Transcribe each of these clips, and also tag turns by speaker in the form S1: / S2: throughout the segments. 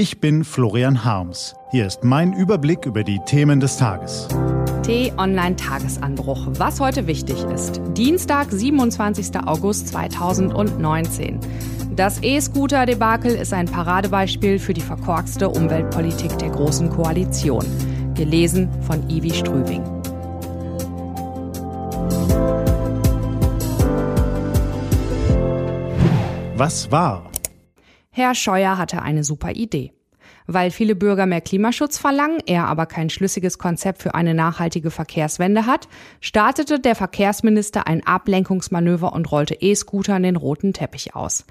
S1: Ich bin Florian Harms. Hier ist mein Überblick über die Themen des Tages.
S2: T-Online-Tagesanbruch. Was heute wichtig ist. Dienstag, 27. August 2019. Das E-Scooter-Debakel ist ein Paradebeispiel für die verkorkste Umweltpolitik der Großen Koalition. Gelesen von Ivi Strübing.
S1: Was war?
S2: Herr Scheuer hatte eine super Idee. Weil viele Bürger mehr Klimaschutz verlangen, er aber kein schlüssiges Konzept für eine nachhaltige Verkehrswende hat, startete der Verkehrsminister ein Ablenkungsmanöver und rollte E-Scootern den roten Teppich aus.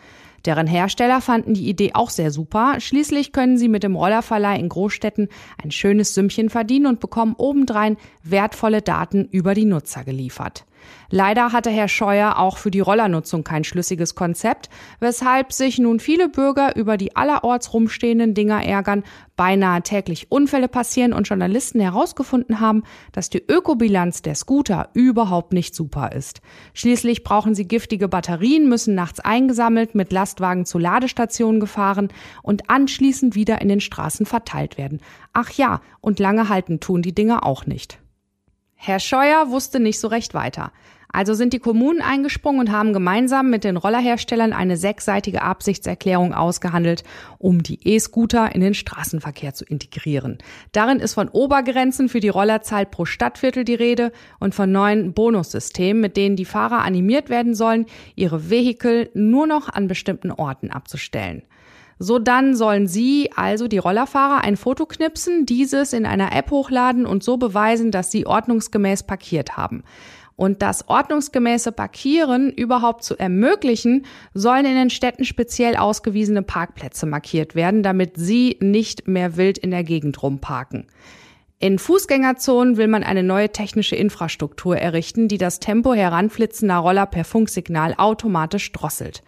S2: Deren Hersteller fanden die Idee auch sehr super. Schließlich können sie mit dem Rollerverleih in Großstädten ein schönes Sümmchen verdienen und bekommen obendrein wertvolle Daten über die Nutzer geliefert. Leider hatte Herr Scheuer auch für die Rollernutzung kein schlüssiges Konzept, weshalb sich nun viele Bürger über die allerorts rumstehenden Dinger ärgern, beinahe täglich Unfälle passieren und Journalisten herausgefunden haben, dass die Ökobilanz der Scooter überhaupt nicht super ist. Schließlich brauchen sie giftige Batterien, müssen nachts eingesammelt, mit Lastwagen zu Ladestationen gefahren und anschließend wieder in den Straßen verteilt werden. Ach ja, und lange halten tun die Dinger auch nicht. Herr Scheuer wusste nicht so recht weiter. Also sind die Kommunen eingesprungen und haben gemeinsam mit den Rollerherstellern eine sechsseitige Absichtserklärung ausgehandelt, um die E-Scooter in den Straßenverkehr zu integrieren. Darin ist von Obergrenzen für die Rollerzahl pro Stadtviertel die Rede und von neuen Bonussystemen, mit denen die Fahrer animiert werden sollen, ihre Vehikel nur noch an bestimmten Orten abzustellen. So dann sollen Sie, also die Rollerfahrer, ein Foto knipsen, dieses in einer App hochladen und so beweisen, dass Sie ordnungsgemäß parkiert haben. Und das ordnungsgemäße Parkieren überhaupt zu ermöglichen, sollen in den Städten speziell ausgewiesene Parkplätze markiert werden, damit Sie nicht mehr wild in der Gegend rumparken. In Fußgängerzonen will man eine neue technische Infrastruktur errichten, die das Tempo heranflitzender Roller per Funksignal automatisch drosselt.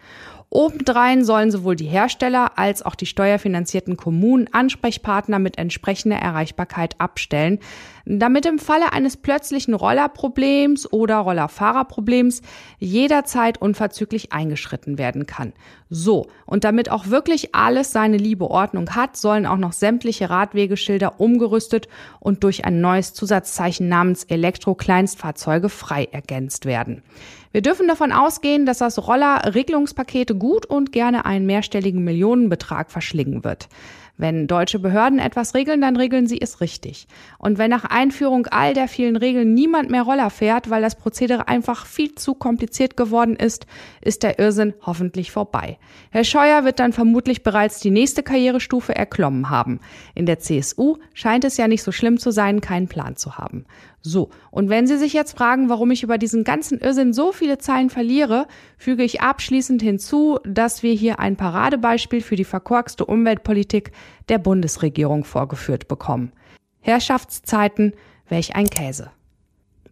S2: Obendrein sollen sowohl die Hersteller als auch die steuerfinanzierten Kommunen Ansprechpartner mit entsprechender Erreichbarkeit abstellen, damit im Falle eines plötzlichen Rollerproblems oder Rollerfahrerproblems jederzeit unverzüglich eingeschritten werden kann. So, und damit auch wirklich alles seine liebe Ordnung hat, sollen auch noch sämtliche Radwegeschilder umgerüstet und durch ein neues Zusatzzeichen namens Elektro-Kleinstfahrzeuge frei ergänzt werden. Wir dürfen davon ausgehen, dass das Roller-Regelungspaket gut und gerne einen mehrstelligen Millionenbetrag verschlingen wird. Wenn deutsche Behörden etwas regeln, dann regeln sie es richtig. Und wenn nach Einführung all der vielen Regeln niemand mehr Roller fährt, weil das Prozedere einfach viel zu kompliziert geworden ist, ist der Irrsinn hoffentlich vorbei. Herr Scheuer wird dann vermutlich bereits die nächste Karrierestufe erklommen haben. In der CSU scheint es ja nicht so schlimm zu sein, keinen Plan zu haben. So, und wenn Sie sich jetzt fragen, warum ich über diesen ganzen Irrsinn so viele Zeilen verliere, füge ich abschließend hinzu, dass wir hier ein Paradebeispiel für die verkorkste Umweltpolitik der Bundesregierung vorgeführt bekommen. Herrschaftszeiten, welch ein Käse.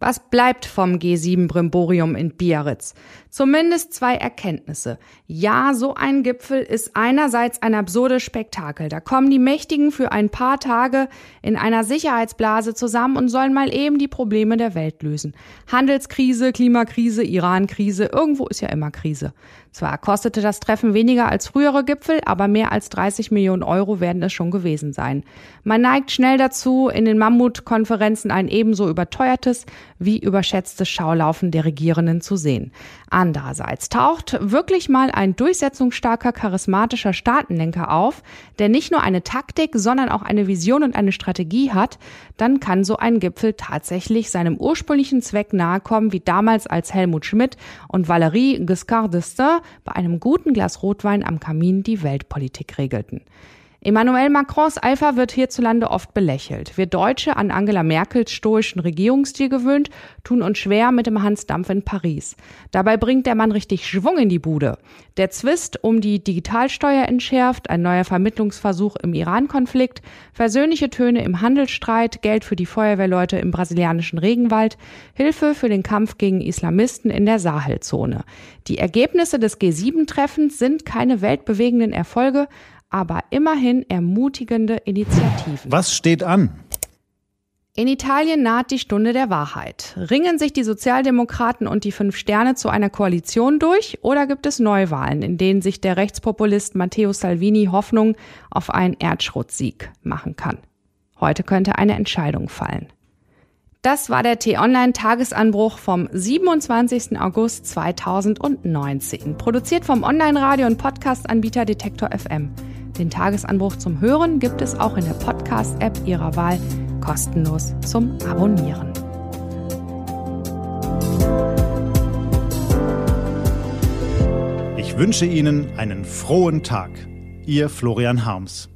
S2: Was bleibt vom G7-Brimborium in Biarritz? Zumindest zwei Erkenntnisse. Ja, so ein Gipfel ist einerseits ein absurdes Spektakel. Da kommen die Mächtigen für ein paar Tage in einer Sicherheitsblase zusammen und sollen mal eben die Probleme der Welt lösen. Handelskrise, Klimakrise, Iran-Krise, irgendwo ist ja immer Krise. Zwar kostete das Treffen weniger als frühere Gipfel, aber mehr als 30 Millionen Euro werden es schon gewesen sein. Man neigt schnell dazu, in den Mammutkonferenzen ein ebenso überteuertes wie überschätztes Schaulaufen der Regierenden zu sehen. Andererseits taucht wirklich mal ein durchsetzungsstarker, charismatischer Staatenlenker auf, der nicht nur eine Taktik, sondern auch eine Vision und eine Strategie hat, dann kann so ein Gipfel tatsächlich seinem ursprünglichen Zweck nahekommen, wie damals als Helmut Schmidt und Valérie Giscard d'Estaing bei einem guten Glas Rotwein am Kamin die Weltpolitik regelten. Emmanuel Macrons Alpha wird hierzulande oft belächelt. Wir Deutsche, an Angela Merkels stoischen Regierungsstil gewöhnt, tun uns schwer mit dem Hansdampf in Paris. Dabei bringt der Mann richtig Schwung in die Bude. Der Zwist um die Digitalsteuer entschärft, ein neuer Vermittlungsversuch im Iran-Konflikt, versöhnliche Töne im Handelsstreit, Geld für die Feuerwehrleute im brasilianischen Regenwald, Hilfe für den Kampf gegen Islamisten in der Sahelzone. Die Ergebnisse des G7-Treffens sind keine weltbewegenden Erfolge, aber immerhin ermutigende Initiativen.
S1: Was steht an?
S2: In Italien naht die Stunde der Wahrheit. Ringen sich die Sozialdemokraten und die Fünf Sterne zu einer Koalition durch oder gibt es Neuwahlen, in denen sich der Rechtspopulist Matteo Salvini Hoffnung auf einen Erdschrottsieg machen kann? Heute könnte eine Entscheidung fallen. Das war der T-Online-Tagesanbruch vom 27. August 2019, produziert vom Online-Radio- und Podcast-Anbieter Detektor FM. Den Tagesanbruch zum Hören gibt es auch in der Podcast-App Ihrer Wahl kostenlos zum Abonnieren.
S1: Ich wünsche Ihnen einen frohen Tag. Ihr Florian Harms.